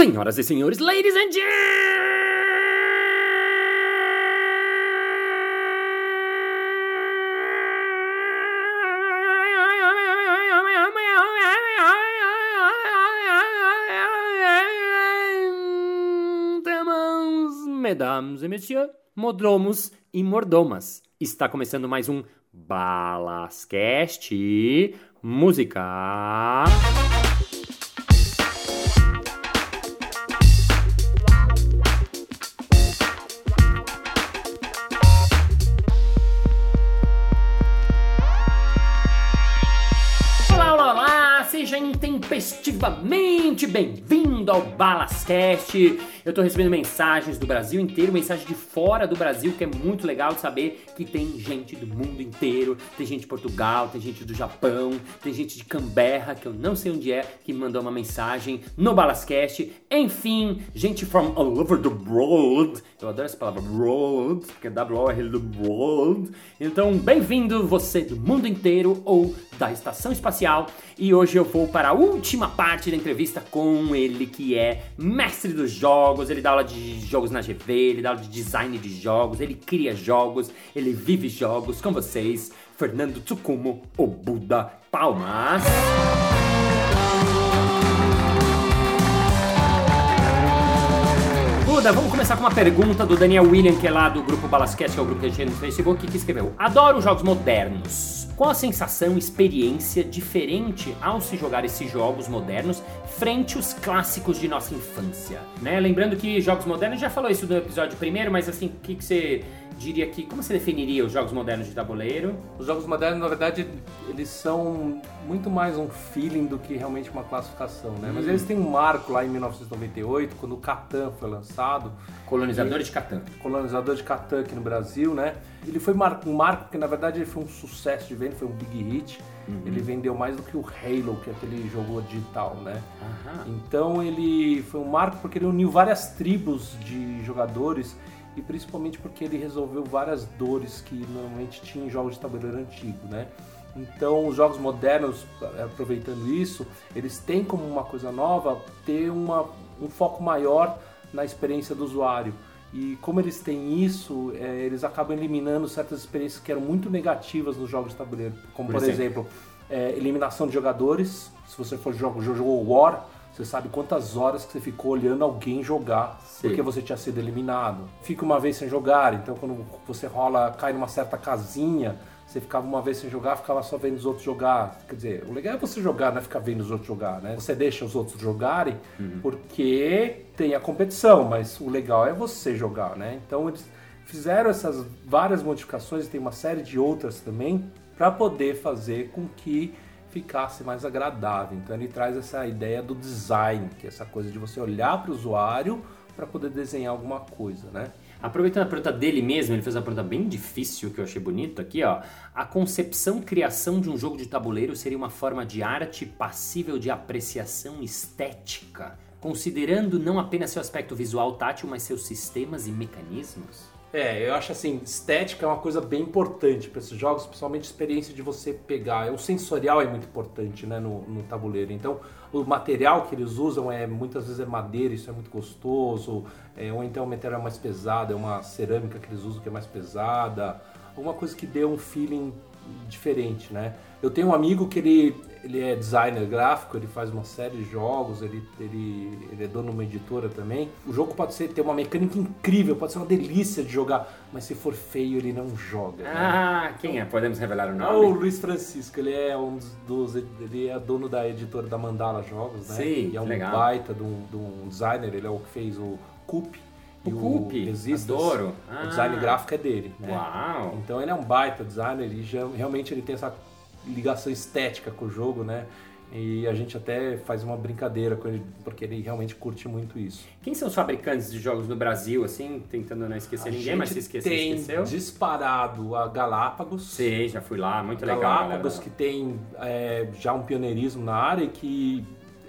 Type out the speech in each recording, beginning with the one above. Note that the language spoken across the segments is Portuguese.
Senhoras e senhores, ladies and mesdames et messieurs, modromos e mordomas. Está começando mais um Balascast Música. Intempestivamente bem-vindo ao Balascast. Eu tô recebendo mensagens do Brasil inteiro, mensagem de fora do Brasil, que é muito legal de saber que tem gente do mundo inteiro. Tem gente de Portugal, tem gente do Japão, tem gente de Canberra, que eu não sei onde é, que me mandou uma mensagem no Balascast. Enfim, gente from all over the world. Eu adoro essa palavra world, porque é W-O-R do world. Então, bem-vindo você do mundo inteiro ou da estação espacial. E hoje eu vou para a última parte da entrevista com ele, que é mestre dos jogos. Ele dá aula de jogos na GV, ele dá aula de design de jogos, ele cria jogos, ele vive jogos com vocês. Fernando Tsukumo, o Buda. Palmas! Buda, vamos começar com uma pergunta do Daniel William, que é lá do grupo Balascast, que é o grupo que a gente tem no Facebook, que escreveu: Adoro jogos modernos. Qual a sensação, experiência diferente ao se jogar esses jogos modernos frente aos clássicos de nossa infância? Né? Lembrando que jogos modernos, já falou isso no episódio primeiro, mas assim, o que, que você diria que. Como você definiria os jogos modernos de tabuleiro? Os jogos modernos, na verdade, eles são muito mais um feeling do que realmente uma classificação, né? Mas eles têm um marco lá em 1998, quando o Catan foi lançado. Colonizadores de Catan. Colonizador de Catan aqui no Brasil, né? Ele foi mar- um marco porque, na verdade, ele foi um sucesso de venda, foi um big hit. Ele vendeu mais do que o Halo, que é aquele jogo digital, né? Aham. Então ele foi um marco porque ele uniu várias tribos de jogadores e principalmente porque ele resolveu várias dores que normalmente tinha em jogos de tabuleiro antigo, né? Então os jogos modernos, eh, aproveitando isso, eles têm como uma coisa nova ter uma, um foco maior na experiência do usuário. E como eles têm isso, eh, eles acabam eliminando certas experiências que eram muito negativas nos jogos de tabuleiro, como Por por, exemplo? exemplo, é, eliminação de jogadores. Se você for jogo, jogou War, você sabe quantas horas que você ficou olhando alguém jogar Sim. porque você tinha sido eliminado. Fica uma vez sem jogar, então quando você rola, cai numa certa casinha, você ficava uma vez sem jogar, ficava só vendo os outros jogar. Quer dizer, o legal é você jogar, não é ficar vendo os outros jogar, né? Você deixa os outros jogarem porque tem a competição, mas o legal é você jogar, né? Então eles fizeram essas várias modificações, e tem uma série de outras também, para poder fazer com que ficasse mais agradável. Então ele traz essa ideia do design, que é essa coisa de você olhar para o usuário para poder desenhar alguma coisa, né? Aproveitando a pergunta dele mesmo, ele fez uma pergunta bem difícil que eu achei bonito aqui, ó. A concepção criação de um jogo de tabuleiro seria uma forma de arte passível de apreciação estética, considerando não apenas seu aspecto visual tátil, mas seus sistemas e mecanismos? É, eu acho assim, estética é uma coisa bem importante para esses jogos, principalmente a experiência de você pegar. O sensorial é muito importante, né, no, no tabuleiro. Então, o material que eles usam é muitas vezes é madeira, isso é muito gostoso, é, ou então o material é mais pesado, é uma cerâmica que eles usam que é mais pesada, alguma coisa que dê um feeling diferente, né? Eu tenho um amigo que ele, ele é designer gráfico, ele faz uma série de jogos, ele, ele, ele é dono de uma editora também. O jogo pode ser, ter uma mecânica incrível, pode ser uma delícia de jogar, mas se for feio ele não joga. né? Ah, quem é? Podemos revelar o Ah, o nome? Luiz Francisco, ele é um dos, ele é dono da editora da Mandala Jogos, né? Sim, e é um legal. baita de um, de um designer, ele é o que fez o Coop. O e Coop, Resistance. adoro. O design Ah. gráfico é dele, né? Uau! Então ele é um baita designer e já- realmente ele tem essa ligação estética com o jogo, né? E a gente até faz uma brincadeira com ele, porque ele realmente curte muito isso. Quem são os fabricantes de jogos no Brasil, assim, tentando não esquecer A ninguém, mas se esquecer, tem esqueceu? disparado a Galápagos. Sei, já fui lá, muito legal. Galápagos que tem é, já um pioneirismo na área e que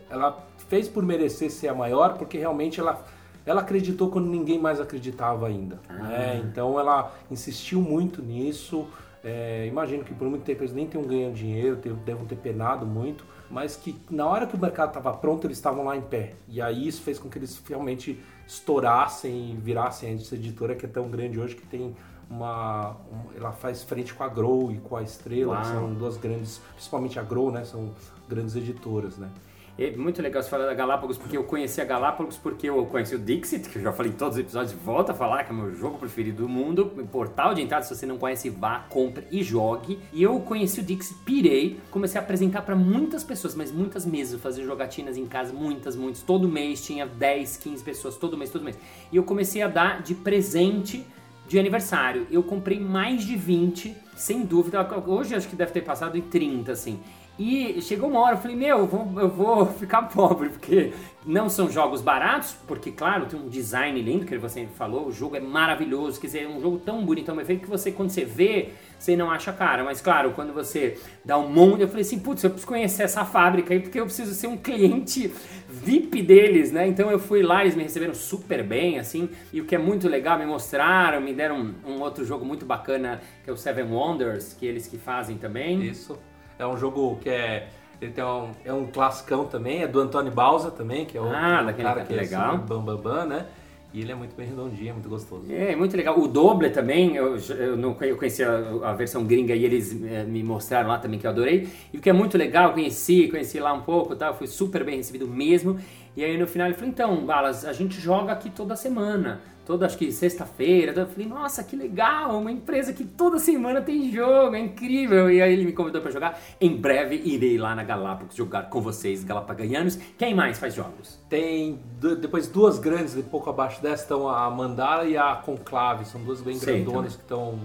ela fez por merecer ser a maior porque realmente ela, ela acreditou quando ninguém mais acreditava ainda. Ah. né? Então ela insistiu muito nisso. É, imagino que por muito tempo eles nem tenham ganhado dinheiro, devam ter penado muito, mas que na hora que o mercado estava pronto, eles estavam lá em pé. E aí isso fez com que eles realmente estourassem e virassem essa editora que é tão grande hoje que tem uma, uma, ela faz frente com a Grow e com a Estrela, que são duas grandes, principalmente a Grow, né, são grandes editoras, né. É muito legal você falar da Galápagos, porque eu conheci a Galápagos porque eu conheci o Dixit, que eu já falei em todos os episódios, volta a falar, que é o meu jogo preferido do mundo. Portal de entrada, se você não conhece, vá, compre e jogue. E eu conheci o Dixit, pirei, comecei a apresentar para muitas pessoas, mas muitas mesmo, fazer jogatinas em casa, muitas, muitas. Todo mês tinha 10, 15 pessoas, todo mês, todo mês. E eu comecei a dar de presente de aniversário. Eu comprei mais de 20, sem dúvida. Hoje acho que deve ter passado em 30, assim. E chegou uma hora, eu falei, meu, eu vou, eu vou ficar pobre, porque não são jogos baratos, porque, claro, tem um design lindo, que você falou, o jogo é maravilhoso, quer dizer, é um jogo tão bonito, tão bem feito, que você, quando você vê, você não acha cara. Mas, claro, quando você dá um monte, eu falei assim, putz, eu preciso conhecer essa fábrica aí, porque eu preciso ser um cliente VIP deles, né? Então eu fui lá, eles me receberam super bem, assim, e o que é muito legal, me mostraram, me deram um, um outro jogo muito bacana, que é o Seven Wonders, que eles que fazem também. Isso. É um jogo que é. Ele tem um, é um classicão também, é do Antônio Bausa também, que é o ah, daquele cara que é legal. Assim, bam, bam, bam, né? E ele é muito bem redondinho, é muito gostoso. É, muito legal. O Doble também, eu, eu, não, eu conheci a, a, versão gringa e eles é, me mostraram lá também que eu adorei. E o que é muito legal, conheci, conheci lá um pouco, tá? fui super bem recebido mesmo. E aí no final ele falou, então, Balas, a gente joga aqui toda semana toda acho que sexta-feira. Eu falei, nossa, que legal, uma empresa que toda semana tem jogo, é incrível. E aí ele me convidou para jogar. Em breve irei lá na Galápagos jogar com vocês, Galapagonianos. Quem mais faz jogos? Tem depois duas grandes, um pouco abaixo dessa estão a Mandala e a Conclave. São duas bem Sei, grandonas que estão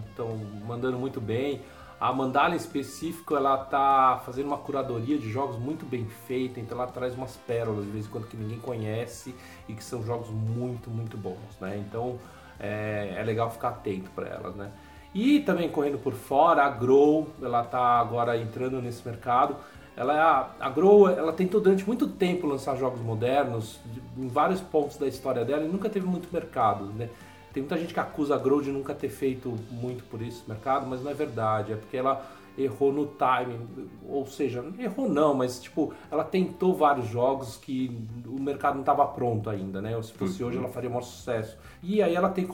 mandando muito bem. A Mandala em específico, ela tá fazendo uma curadoria de jogos muito bem feita, então ela traz umas pérolas de vez em quando que ninguém conhece e que são jogos muito, muito bons, né? Então é, é legal ficar atento para elas, né? E também correndo por fora, a Grow, ela tá agora entrando nesse mercado. Ela é a, Grow, ela tentou durante muito tempo lançar jogos modernos em vários pontos da história dela e nunca teve muito mercado, né? Tem muita gente que acusa a Grow de nunca ter feito muito por esse mercado, mas não é verdade. É porque ela errou no timing, ou seja, errou não, mas tipo, ela tentou vários jogos que o mercado não estava pronto ainda, né? Ou se fosse uhum. hoje ela faria maior sucesso. E aí ela tem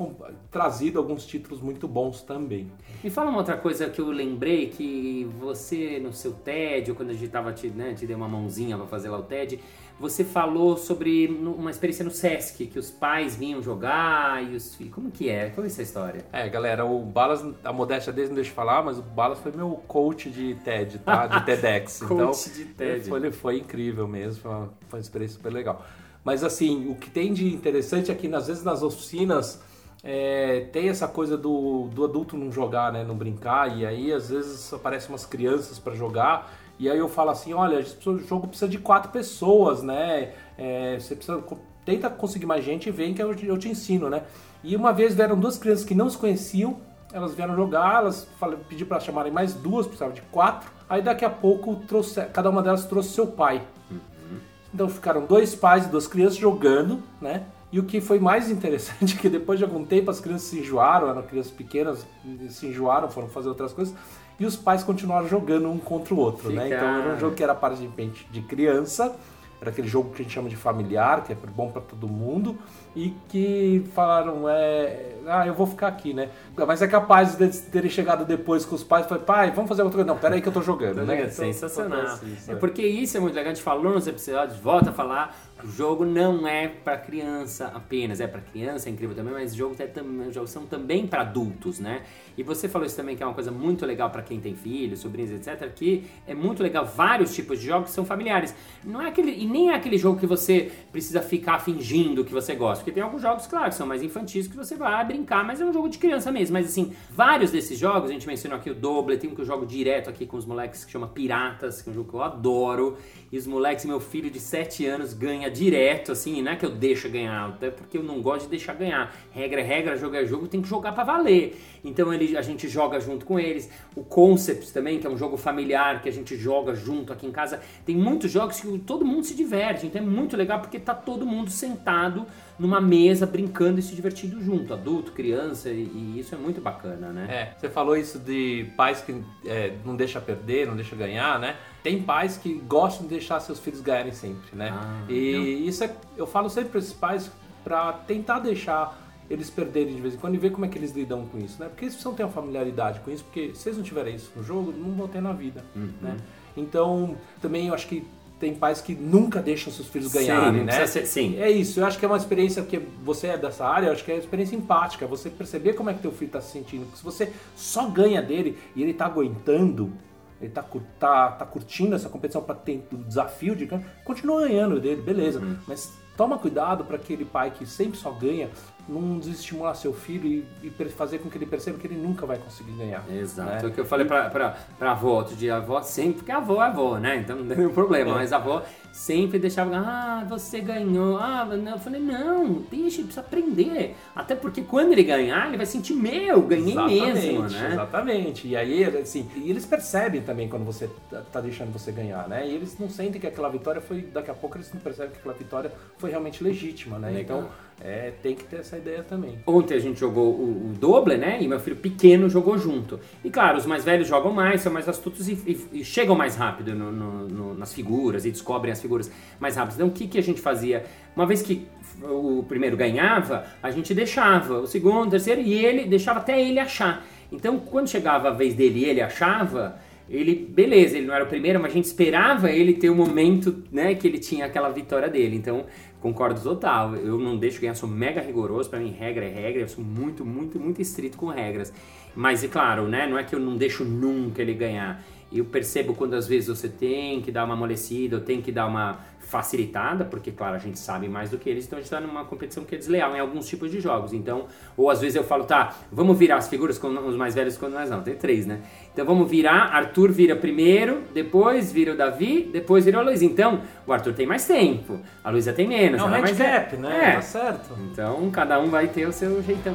trazido alguns títulos muito bons também. Me fala uma outra coisa que eu lembrei que você no seu TED, ou quando a gente tava te, né, te deu uma mãozinha para fazer lá o TED, você falou sobre uma experiência no Sesc, que os pais vinham jogar e os filhos. Como que é? Como é essa história? É, galera, o Balas, a modéstia dele não deixa eu falar, mas o Balas foi meu coach de TED, tá? De TEDx. coach então, de TED. Foi, foi incrível mesmo, foi uma, foi uma experiência super legal. Mas assim, o que tem de interessante é que às vezes nas oficinas é, tem essa coisa do, do adulto não jogar, né? Não brincar, e aí às vezes aparecem umas crianças para jogar e aí eu falo assim, olha, o jogo precisa de quatro pessoas, né? É, você precisa tenta conseguir mais gente e vem que eu, eu te ensino, né? E uma vez vieram duas crianças que não se conheciam, elas vieram jogar, elas pedi para chamarem mais duas, precisava de quatro. Aí daqui a pouco trouxe, cada uma delas trouxe seu pai. Uhum. Então ficaram dois pais e duas crianças jogando, né? E o que foi mais interessante é que depois de algum tempo as crianças se enjoaram, eram crianças pequenas, se enjoaram, foram fazer outras coisas e os pais continuaram jogando um contra o outro, Fica... né? Então era um jogo que era para de criança, era aquele jogo que a gente chama de familiar, que é bom para todo mundo, e que falaram, é, ah, eu vou ficar aqui, né? Mas é capaz de terem chegado depois com os pais e falar, pai, vamos fazer outra coisa. Não, pera aí que eu tô jogando, né? É sensacional. Então, é porque isso é muito legal, a gente falou nos episódios, volta a falar, o jogo não é para criança apenas, é para criança, é incrível também, mas jogos, é jogos são também para adultos, né? E você falou isso também que é uma coisa muito legal para quem tem filhos, sobrinhos, etc, que é muito legal vários tipos de jogos que são familiares. Não é aquele e nem é aquele jogo que você precisa ficar fingindo que você gosta, porque tem alguns jogos, claro, que são mais infantis que você vai brincar, mas é um jogo de criança mesmo. Mas assim, vários desses jogos, a gente mencionou aqui o Doble, tem um que eu jogo direto aqui com os moleques que chama Piratas, que é um jogo que eu adoro. E os moleques, meu filho de 7 anos ganha direto, assim, não é que eu deixo ganhar, até porque eu não gosto de deixar ganhar. Regra é regra, jogo é jogo, tem que jogar para valer. Então ele, a gente joga junto com eles. O Concepts também, que é um jogo familiar que a gente joga junto aqui em casa. Tem muitos jogos que todo mundo se diverte, então é muito legal porque tá todo mundo sentado numa mesa brincando e se divertindo junto, adulto, criança, e, e isso é muito bacana, né? É, você falou isso de pais que é, não deixa perder, não deixa ganhar, né? Tem pais que gostam de deixar seus filhos ganharem sempre, né? Ah, e isso é, eu falo sempre para esses pais para tentar deixar eles perderem de vez em quando e ver como é que eles lidam com isso, né? Porque eles precisam ter uma familiaridade com isso, porque se eles não tiverem isso no jogo, não vão ter na vida, uhum. né? Então, também eu acho que tem pais que nunca deixam seus filhos ganharem, sim, né? Ser, sim. É isso, eu acho que é uma experiência que você é dessa área, eu acho que é uma experiência empática, você perceber como é que teu filho está se sentindo. Porque se você só ganha dele e ele está aguentando, ele está tá, tá curtindo essa competição para ter o desafio de continua ganhando dele, beleza. Uhum. Mas toma cuidado para aquele pai que sempre só ganha não desestimular seu filho e, e, fazer com que ele perceba que ele nunca vai conseguir ganhar. Exato. Né? É o que eu falei pra, pra, pra avó outro dia, a avó sempre, porque a avó é avó, né? Então não tem nenhum problema, é. mas a avó sempre deixava, ah, você ganhou. Ah, não. eu falei, não, deixa, ele precisa aprender. Até porque quando ele ganhar, ele vai sentir, meu, ganhei exatamente, mesmo, né? Exatamente. E aí, assim, e eles percebem também quando você tá, tá deixando você ganhar, né? E eles não sentem que aquela vitória foi, daqui a pouco eles não percebem que aquela vitória foi realmente legítima, né? Legal. Então, é, tem que ter essa ideia também. Ontem a gente jogou o, o doble, né? E meu filho pequeno jogou junto. E claro, os mais velhos jogam mais, são mais astutos e, e, e chegam mais rápido no, no, no, nas figuras e descobrem as figuras mais rápido. Então o que, que a gente fazia? Uma vez que o primeiro ganhava, a gente deixava o segundo, o terceiro, e ele deixava até ele achar. Então quando chegava a vez dele e ele achava, ele, beleza, ele não era o primeiro, mas a gente esperava ele ter o momento, né, que ele tinha aquela vitória dele. Então, concordo total. Eu não deixo ganhar, sou mega rigoroso, para mim regra é regra, eu sou muito, muito, muito estrito com regras. Mas, é claro, né, não é que eu não deixo nunca ele ganhar. Eu percebo quando às vezes você tem que dar uma amolecida, ou tem que dar uma facilitada, porque, claro, a gente sabe mais do que eles, então a gente está numa competição que é desleal em alguns tipos de jogos. Então, ou às vezes eu falo, tá, vamos virar as figuras com os mais velhos quando nós não, tem três, né? Então vamos virar, Arthur vira primeiro, depois vira o Davi, depois vira o Luiz. Então, o Arthur tem mais tempo, a Luísa tem menos. É um handicap, né? É. Tá certo. Então, cada um vai ter o seu jeitão.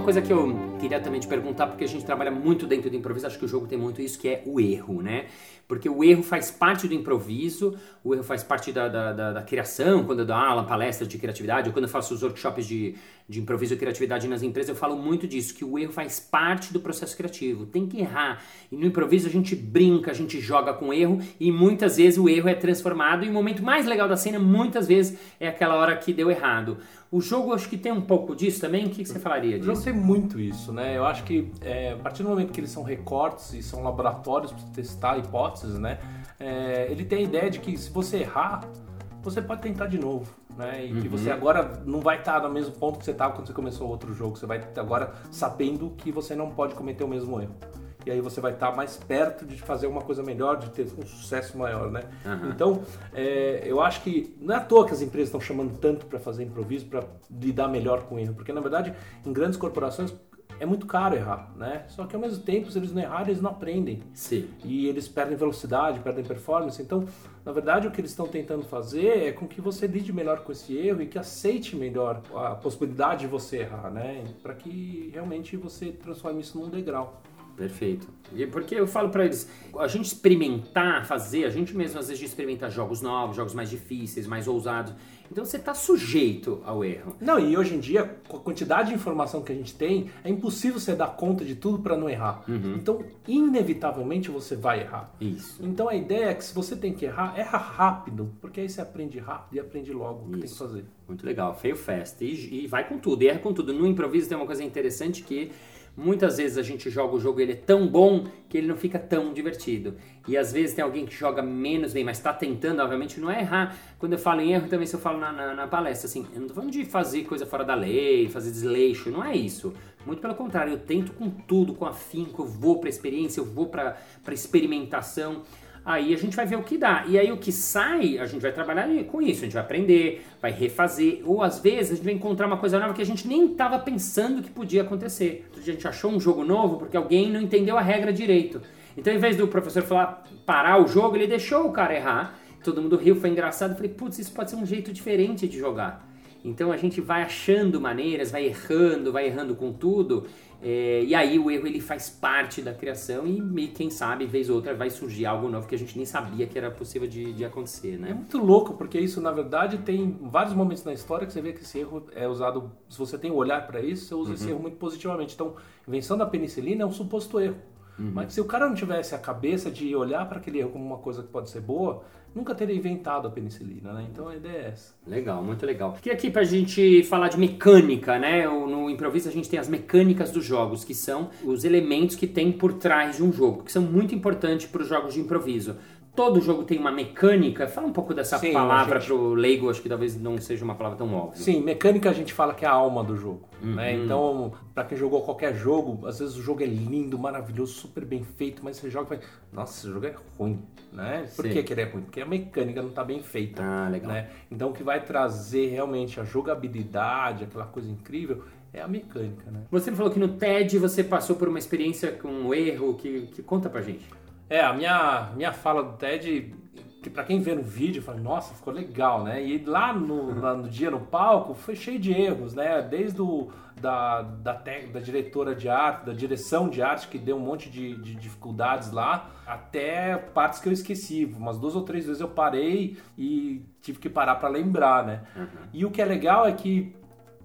Uma coisa que eu queria também te perguntar, porque a gente trabalha muito dentro do improviso, acho que o jogo tem muito isso, que é o erro, né? Porque o erro faz parte do improviso, o erro faz parte da, da, da, da criação, quando eu dou aula, palestras de criatividade, ou quando eu faço os workshops de, de improviso e criatividade nas empresas, eu falo muito disso, que o erro faz parte do processo criativo, tem que errar. E no improviso a gente brinca, a gente joga com erro, e muitas vezes o erro é transformado, e o momento mais legal da cena, muitas vezes, é aquela hora que deu errado. O jogo acho que tem um pouco disso também. O que, que você falaria disso? O jogo tem muito isso, né? Eu acho que é, a partir do momento que eles são recortes e são laboratórios para testar hipóteses, né? É, ele tem a ideia de que se você errar, você pode tentar de novo. Né? E uhum. que você agora não vai estar no mesmo ponto que você estava quando você começou outro jogo. Você vai agora sabendo que você não pode cometer o mesmo erro e aí você vai estar mais perto de fazer uma coisa melhor, de ter um sucesso maior, né? Uhum. Então, é, eu acho que não é à toa que as empresas estão chamando tanto para fazer improviso, para lidar melhor com erro, porque na verdade, em grandes corporações é muito caro errar, né? Só que ao mesmo tempo, se eles não errarem, eles não aprendem. Sim. E eles perdem velocidade, perdem performance. Então, na verdade, o que eles estão tentando fazer é com que você lide melhor com esse erro e que aceite melhor a possibilidade de você errar, né? Para que realmente você transforme isso num degrau. Perfeito. E porque eu falo para eles, a gente experimentar, fazer, a gente mesmo às vezes experimenta jogos novos, jogos mais difíceis, mais ousados. Então você está sujeito ao erro. Não, e hoje em dia, com a quantidade de informação que a gente tem, é impossível você dar conta de tudo para não errar. Uhum. Então, inevitavelmente você vai errar. Isso. Então a ideia é que se você tem que errar, erra rápido, porque aí você aprende rápido e aprende logo o que tem que fazer. Muito legal, feio fast. E, e vai com tudo, e erra com tudo. No improviso tem uma coisa interessante que Muitas vezes a gente joga o jogo ele é tão bom que ele não fica tão divertido. E às vezes tem alguém que joga menos bem, mas está tentando, obviamente, não é errar. Quando eu falo em erro, também se eu falo na, na, na, palestra, assim, eu não tô falando de fazer coisa fora da lei, fazer desleixo, não é isso. Muito pelo contrário, eu tento com tudo, com afinco, eu vou para experiência, eu vou para experimentação. Aí a gente vai ver o que dá. E aí o que sai, a gente vai trabalhar com isso, a gente vai aprender, vai refazer, ou às vezes a gente vai encontrar uma coisa nova que a gente nem estava pensando que podia acontecer. A gente achou um jogo novo porque alguém não entendeu a regra direito. Então, em vez do professor falar parar o jogo, ele deixou o cara errar. Todo mundo riu, foi engraçado. Eu falei, putz, isso pode ser um jeito diferente de jogar. Então a gente vai achando maneiras, vai errando, vai errando com tudo. É, e aí o erro ele faz parte da criação e, e, quem sabe, vez ou outra, vai surgir algo novo que a gente nem sabia que era possível de, de, acontecer, né? É muito louco, porque isso, na verdade, tem vários momentos na história que você vê que esse erro é usado, se você tem um olhar para isso, você usa uhum. esse erro muito positivamente. Então, invenção da penicilina é um suposto erro. Uhum. Mas se o cara não tivesse a cabeça de olhar para aquele erro como uma coisa que pode ser boa, nunca teria inventado a penicilina, né? Então a ideia é essa. Legal, muito legal. E aqui pra gente falar de mecânica, né? No improviso a gente tem as mecânicas dos jogos, que são os elementos que tem por trás de um jogo, que são muito importantes para os jogos de improviso todo jogo tem uma mecânica. Fala um pouco dessa Sim, palavra gente... pro leigo, acho que talvez não seja uma palavra tão óbvia. Sim, mecânica a gente fala que é a alma do jogo. Uhum. Né? Então, para quem jogou qualquer jogo, às vezes o jogo é lindo, maravilhoso, super bem feito, mas você joga e fala, nossa, esse jogo é ruim. Né? Por que, que ele é ruim? Porque a mecânica não está bem feita. Ah, legal. Né? Então, o que vai trazer realmente a jogabilidade, aquela coisa incrível, é a mecânica, né? Você falou que no TED você passou por uma experiência com um erro que, que conta pra gente. É, a minha, minha fala do TED, que para quem vê no vídeo, fala, nossa, ficou legal, né? E lá no, lá no dia no palco foi cheio de erros, né? Desde o, da, da, da diretora de arte, da direção de arte, que deu um monte de, de dificuldades lá, até partes que eu esqueci. Umas duas ou três vezes eu parei e tive que parar para lembrar, né? Uhum. E o que é legal é que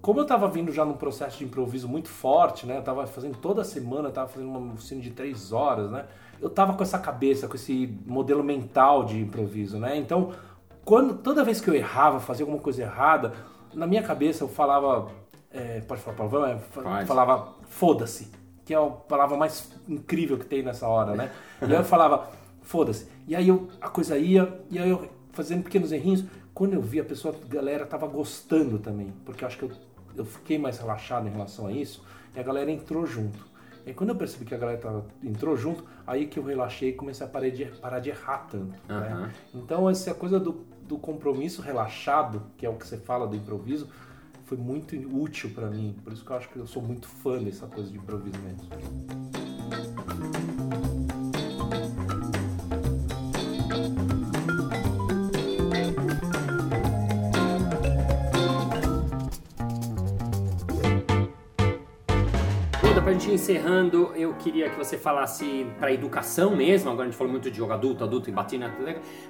como eu estava vindo já num processo de improviso muito forte, né? Eu tava fazendo toda semana, eu tava fazendo uma oficina de três horas, né? Eu tava com essa cabeça, com esse modelo mental de improviso, né? Então, quando toda vez que eu errava, fazia alguma coisa errada, na minha cabeça eu falava, é, pode falar palavrão? É, falava foda-se, que é a palavra mais incrível que tem nessa hora, né? E aí eu falava foda-se. E aí eu, a coisa ia, e aí eu fazendo pequenos errinhos. Quando eu vi a pessoa, a galera tava gostando também, porque eu acho que eu, eu fiquei mais relaxado em relação a isso, e a galera entrou junto. E quando eu percebi que a galera tava, entrou junto, aí que eu relaxei e comecei a parar de, parar de errar tanto. Uhum. Né? Então, essa coisa do, do compromisso relaxado, que é o que você fala do improviso, foi muito útil para mim. Por isso que eu acho que eu sou muito fã dessa coisa de improviso mesmo. Gente encerrando, eu queria que você falasse para educação mesmo. Agora a gente falou muito de jogo adulto, adulto e batina,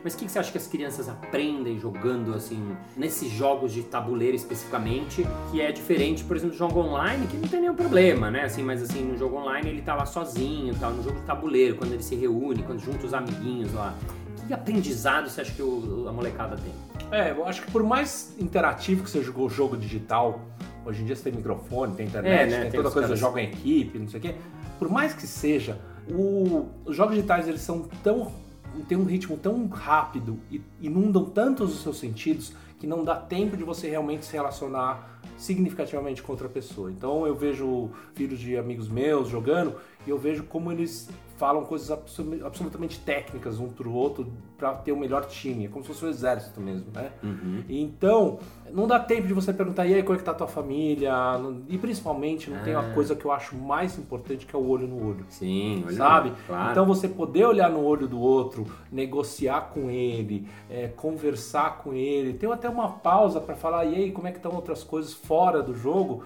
mas o que você acha que as crianças aprendem jogando assim nesses jogos de tabuleiro especificamente, que é diferente, por exemplo, do jogo online, que não tem nenhum problema, né? Assim, mas assim, no jogo online ele tá lá sozinho, tal, no jogo de tabuleiro, quando ele se reúne, quando junta os amiguinhos lá. Que aprendizado você acha que o, a molecada tem? É, eu acho que por mais interativo que seja o jogo digital, Hoje em dia você tem microfone, tem internet, é, né? tem, tem toda coisa, caras... joga em equipe, não sei o quê. Por mais que seja, o... os jogos digitais eles são tão tem um ritmo tão rápido e inundam tantos os seus sentidos que não dá tempo de você realmente se relacionar significativamente com outra pessoa. Então eu vejo filhos de amigos meus jogando e eu vejo como eles falam coisas absolutamente técnicas um pro outro para ter o melhor time, é como se fosse um exército mesmo, né? Uhum. Então, não dá tempo de você perguntar, e aí, como é que tá a tua família? E principalmente, não tem uma é. coisa que eu acho mais importante que é o olho no olho. Sim, olho Sabe? Claro. Então, você poder olhar no olho do outro, negociar com ele, é, conversar com ele, ter até uma pausa para falar, e aí, como é que estão outras coisas fora do jogo?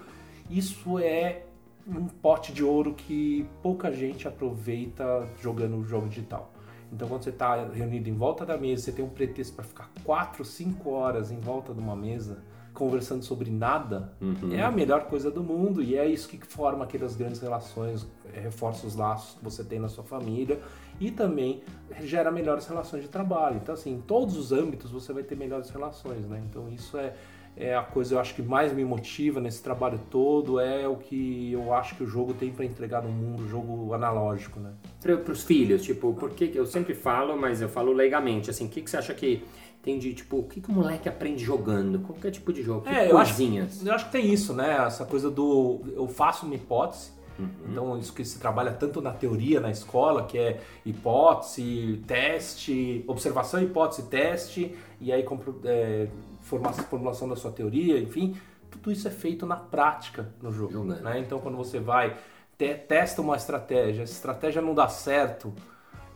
Isso é um pote de ouro que pouca gente aproveita jogando o jogo digital. Então, quando você está reunido em volta da mesa, você tem um pretexto para ficar 4, 5 horas em volta de uma mesa conversando sobre nada, uhum. é a melhor coisa do mundo e é isso que forma aquelas grandes relações, reforça os laços que você tem na sua família e também gera melhores relações de trabalho. Então, assim, em todos os âmbitos você vai ter melhores relações, né? Então, isso é, é a coisa eu acho que mais me motiva nesse trabalho todo, é o que eu acho que o jogo tem para entregar no mundo, o jogo analógico, né? Para os filhos, tipo, porque eu sempre falo, mas eu falo legalmente, assim, o que, que você acha que tem de, tipo, o que, que o moleque aprende jogando? Qualquer tipo de jogo, que é, eu acho, eu acho que tem isso, né? Essa coisa do eu faço uma hipótese, Uhum. Então, isso que se trabalha tanto na teoria na escola, que é hipótese, teste, observação, hipótese, teste, e aí é, formulação da sua teoria, enfim, tudo isso é feito na prática no jogo. Né? Então, quando você vai, te, testa uma estratégia, essa estratégia não dá certo,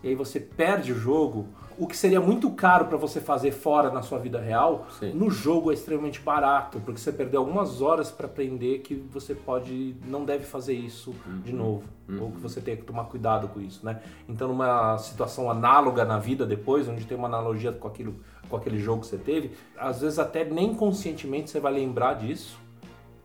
e aí você perde o jogo, o que seria muito caro para você fazer fora na sua vida real, Sim. no jogo é extremamente barato, porque você perdeu algumas horas para aprender que você pode, não deve fazer isso uhum. de novo, uhum. ou que você tem que tomar cuidado com isso, né? Então, numa situação análoga na vida depois, onde tem uma analogia com aquilo, com aquele jogo que você teve, às vezes até nem conscientemente você vai lembrar disso,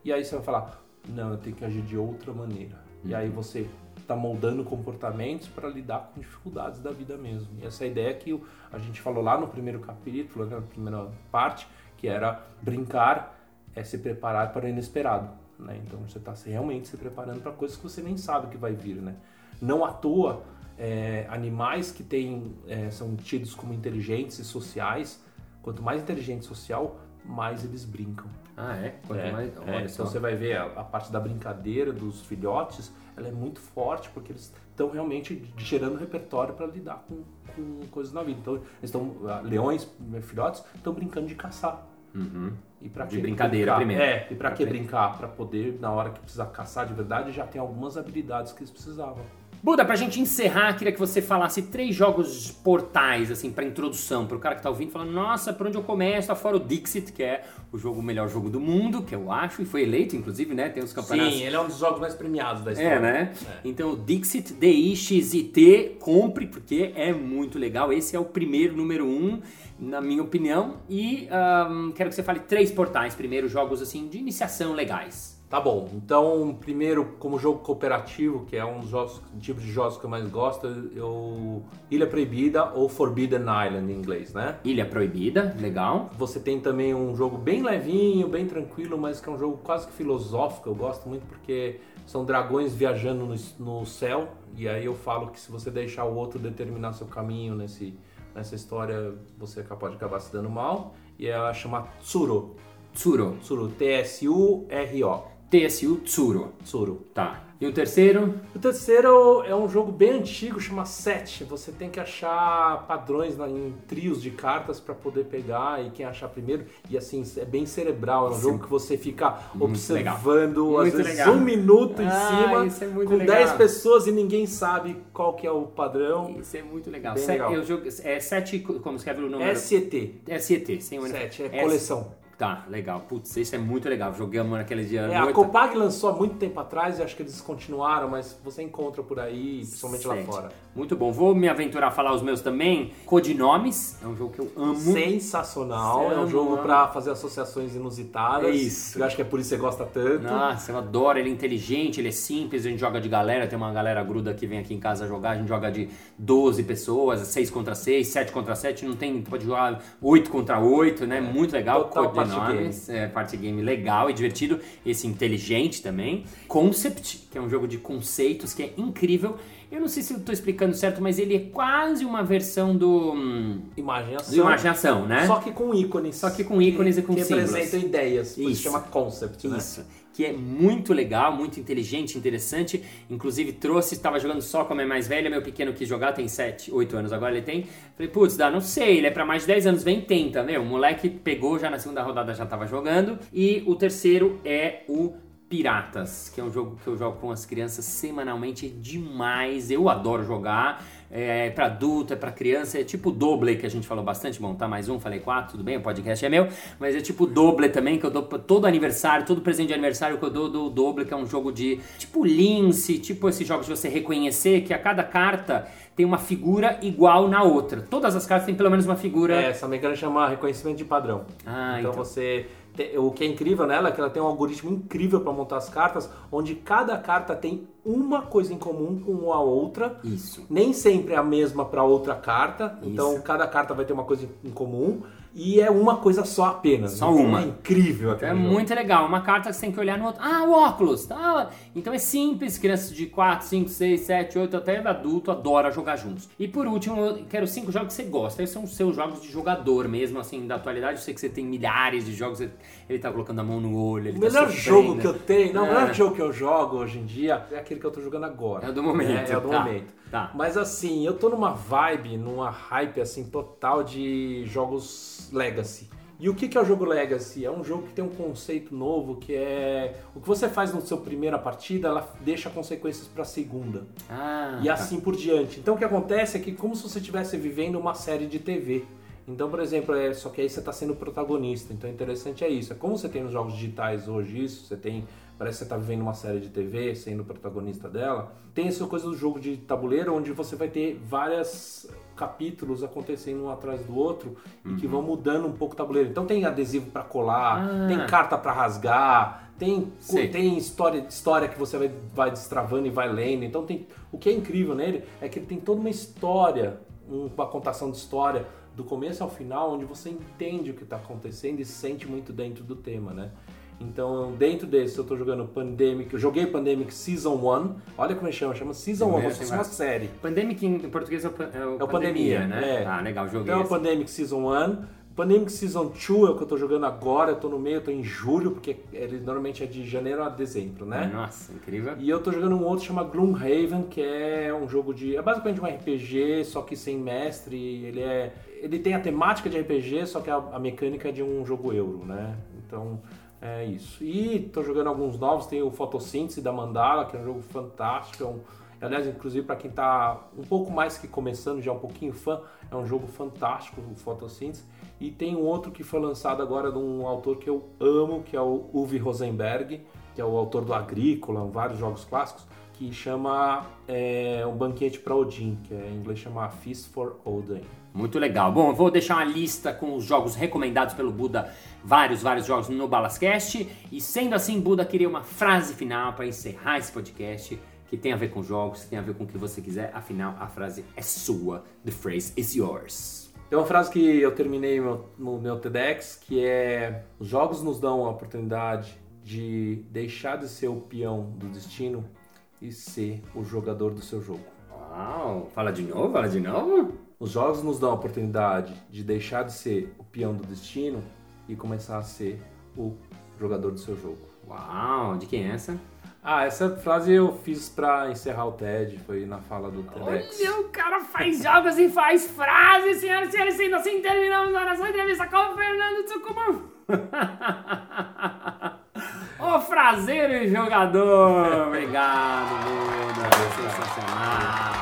e aí você vai falar, não, eu tenho que agir de outra maneira. Uhum. E aí uhum. você está moldando comportamentos para lidar com dificuldades da vida mesmo. E essa ideia que a gente falou lá no primeiro capítulo, né, na primeira parte, que era brincar é se preparar para o inesperado. Né? Então você está realmente se preparando para coisas que você nem sabe que vai vir. Né? Não à toa, é, animais que têm, é, são tidos como inteligentes e sociais, quanto mais inteligente social, mais eles brincam. Ah, é? Quanto é, mais. É, então você vai ver a, a, parte da brincadeira dos filhotes, ela é muito forte porque eles estão realmente gerando repertório para lidar com, com, coisas na vida. Então, eles estão ah, leões, filhotes, estão brincando de caçar. Uhum. E para de brincadeira brincar? primeiro. É, e para que brincar? Para poder, na hora que precisar caçar de verdade, já tem algumas habilidades que eles precisavam. Buda, pra gente encerrar, queria que você falasse três jogos portais, assim, pra introdução, pro cara que tá ouvindo, falando, nossa, por onde eu começo? Tá fora o Dixit, que é o jogo o melhor jogo do mundo, que eu acho, e foi eleito, inclusive, né? Tem os campeonatos. Sim, ele é um dos jogos mais premiados da história. É, né? É. Então, Dixit, D-I-X-I-T, compre, porque é muito legal. Esse é o primeiro, número um, na minha opinião. E um, quero que você fale três portais, primeiro, jogos, assim, de iniciação legais. Tá bom, então primeiro como jogo cooperativo, que é um dos jogos, tipos de jogos que eu mais gosto, eu Ilha Proibida ou Forbidden Island em inglês, né? Ilha Proibida, legal. Você tem também um jogo bem levinho, bem tranquilo, mas que é um jogo quase que filosófico, eu gosto muito porque são dragões viajando no, no céu, e aí eu falo que se você deixar o outro determinar seu caminho nesse, nessa história, você pode acabar se dando mal, e é chamar Tsuro. Tsuro. Tsuro, T-S-U-R-O. TSU Tsuro. Tsuro. Tá. E o terceiro? O terceiro é um jogo bem antigo, chama Set. Você tem que achar padrões em trios de cartas para poder pegar e quem achar primeiro. E assim, é bem cerebral. É um Sim. jogo que você fica muito observando, legal. às muito vezes legal. um minuto em ah, cima, é com legal. 10 pessoas e ninguém sabe qual que é o padrão. Isso é muito legal. Bem legal. Eu jogo, é Set, como escreve o nome? SET. SET, sem o Set, é coleção. Tá, legal. Putz, isso é muito legal. Jogamos naquele dia. É, a Copag lançou há muito tempo atrás e acho que eles continuaram, mas você encontra por aí, principalmente lá fora. Muito bom. Vou me aventurar a falar os meus também. Codinomes, é um jogo que eu amo. Sensacional. Você é um jogo para fazer associações inusitadas. É isso. Eu acho que é por isso que você gosta tanto. Nossa, eu adoro. Ele é inteligente, ele é simples. A gente joga de galera. Tem uma galera gruda que vem aqui em casa jogar. A gente joga de 12 pessoas, 6 contra 6, 7 contra 7. Não tem, pode jogar 8 contra 8, né? Muito legal. Total Codinomes. É, party game legal e divertido, esse inteligente também. Concept, que é um jogo de conceitos que é incrível. Eu não sei se eu estou explicando certo, mas ele é quase uma versão do. Hum, imaginação. Do imaginação, né? Só que com ícones. Só que com ícones que, e com que símbolos. Que representam ideias. Isso. Isso chama concept, né? Isso que é muito legal, muito inteligente, interessante. Inclusive trouxe, estava jogando só com a minha mais velha, meu pequeno quis jogar, tem 7, 8 anos agora ele tem. Falei, putz, dá, não sei, ele é para mais de 10 anos, vem tenta, meu. O moleque pegou já na segunda rodada, já estava jogando. E o terceiro é o Piratas, que é um jogo que eu jogo com as crianças semanalmente, é demais. Eu adoro jogar. É para adulto, é para criança, é tipo doble que a gente falou bastante. Bom, tá mais um, falei quatro, tudo bem, o podcast é meu, mas é tipo doble também, que eu dou todo aniversário, todo presente de aniversário que eu dou do doble, que é um jogo de tipo lince, tipo esses jogos de você reconhecer que a cada carta tem uma figura igual na outra. Todas as cartas têm pelo menos uma figura. É, essa mecânica chama reconhecimento de padrão. Ah, então, então. você o que é incrível nela é que ela tem um algoritmo incrível para montar as cartas, onde cada carta tem uma coisa em comum com a outra. Isso. Nem sempre é a mesma para outra carta. Então, Isso. Então cada carta vai ter uma coisa em comum. E é uma coisa só apenas. Só Então uma. É incrível Então aquele é jogo. muito legal. Uma carta que você tem que olhar no outro. Ah, o óculos. Tá? Então é simples. Crianças de 4, 5, 6, 7, 8, até adulto adora jogar juntos. E por último, eu quero cinco jogos que você gosta. Esses são os seus jogos de jogador mesmo, assim, da atualidade. Eu sei que você tem milhares de jogos. Ele tá colocando a mão no olho. O tá melhor jogo que eu tenho, não, o É. melhor jogo que eu jogo hoje em dia é aquele que eu tô jogando agora. É o do momento, É, é o do tá, momento. tá. Mas assim, eu tô numa vibe, numa hype assim total de jogos Legacy. E o que é o jogo Legacy? É um jogo que tem um conceito novo que é o que você faz na sua primeira partida, ela deixa consequências para a segunda. Ah, e tá. assim por diante. Então o que acontece é que como se você estivesse vivendo uma série de TV. Então, por exemplo, é, só que aí você está sendo protagonista. Então, o interessante é isso. É como você tem nos jogos digitais hoje isso, você tem, parece que você está vivendo uma série de TV, sendo protagonista dela. Tem essa coisa do jogo de tabuleiro, onde você vai ter vários capítulos acontecendo um atrás do outro e que vão mudando um pouco o tabuleiro. Então, tem adesivo para colar, Ah. tem carta para rasgar, tem, Sei. tem história, história que você vai, vai destravando e vai lendo. Então tem. O que é incrível nele é que ele tem toda uma história, um- uma contação de história do começo ao final, onde você entende o que está acontecendo e se sente muito dentro do tema, né? Então, dentro desse, eu tô jogando Pandemic, eu joguei Pandemic Season 1, olha como ele chama, chama Season 1, Primeiro, como se fosse uma série. Pandemic em português é o, é o É o Pandemia, né? é. Tá, legal, joguei Então, é o esse. Pandemic Season 1. Pandemic Season 2 é o que eu tô jogando agora, eu tô no meio, eu tô em julho, porque ele normalmente é de janeiro a dezembro, né? Nossa, incrível. E eu tô jogando um outro que chama Gloomhaven, que é um jogo de. É basicamente um RPG, só que sem mestre. Ele é. Ele tem a temática de RPG, só que a, a mecânica é de um jogo euro, né? Então é isso. E tô jogando alguns novos, tem o Fotossíntese da Mandala, que é um jogo fantástico. É um, aliás, inclusive para quem tá um pouco mais que começando, já um pouquinho fã, é um jogo fantástico, o Fotossíntese. E tem um outro que foi lançado agora de um autor que eu amo, que é o Uwe Rosenberg, que é o autor do Agrícola, vários jogos clássicos, que chama é, Um Banquete para Odin, que é, em inglês chama Feast for Odin. Muito legal. Bom, eu vou deixar uma lista com os jogos recomendados pelo Buda, vários, vários jogos no Balascast. E sendo assim, Buda, queria uma frase final para encerrar esse podcast que tem a ver com jogos, que tem a ver com o que você quiser. Afinal, a frase é sua. The phrase is yours. Tem uma frase que eu terminei no, no meu TEDx, que é os jogos nos dão a oportunidade de deixar de ser o peão do destino e ser o jogador do seu jogo. Uau! Fala de novo, fala de novo. Os jogos nos dão a oportunidade de deixar de ser o peão do destino e começar a ser o jogador do seu jogo. Uau! De quem é essa? Ah, essa frase eu fiz pra encerrar o TED, foi na fala do TEDx. Olha, o cara faz jogos e faz frases, senhoras e senhores. Sendo assim, terminamos a nossa entrevista com o Fernando Tsukumo. o fraseiro e jogador. Obrigado, Buda. Sensacional.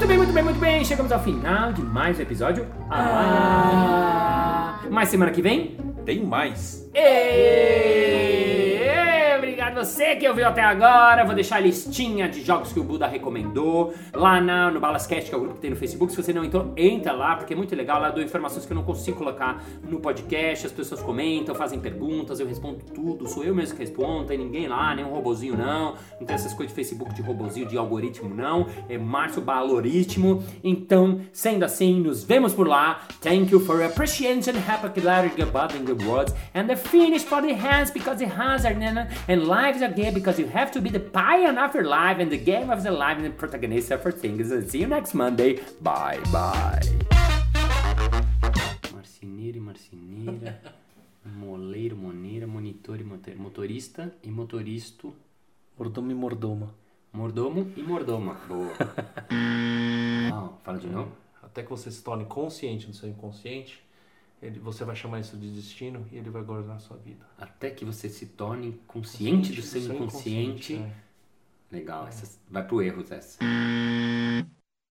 Muito bem, muito bem, muito bem. Chegamos ao final de mais um episódio. Ah, mas semana que vem Tem mais. Ê, Obrigado você que ouviu até agora. Vou deixar a listinha de jogos que o Buda recomendou lá na, no Balascast, que é o grupo que tem no Facebook. Se você não entrou, entra lá, porque é muito legal. Lá eu dou informações que eu não consigo colocar no podcast. As pessoas comentam, fazem perguntas, eu respondo tudo. Sou eu mesmo que respondo, tem ninguém lá, nem um robozinho não. Não tem essas coisas de Facebook de robozinho, de algoritmo não. É Márcio Baloritmo. Então, sendo assim, nos vemos por lá. Thank you for appreciation, happy clarity about in the words, and the finish for the hands because the hands are and life is a game because you have to be the pioneer of your life, and the game of the life and the protagonist of your things. And see you next Monday. Bye bye. Marceneiro e marceneira, moleiro, moneira, monitor e motor- motorista e motoristo, Mordomo e mordoma. mordomo e mordoma. Boa. Ah, fala de novo. Até que você se torne consciente do seu inconsciente, ele, você vai chamar isso de destino e ele vai governar a sua vida. Até que você se torne consciente do seu inconsciente. inconsciente, Legal, essa vai pro erro essa.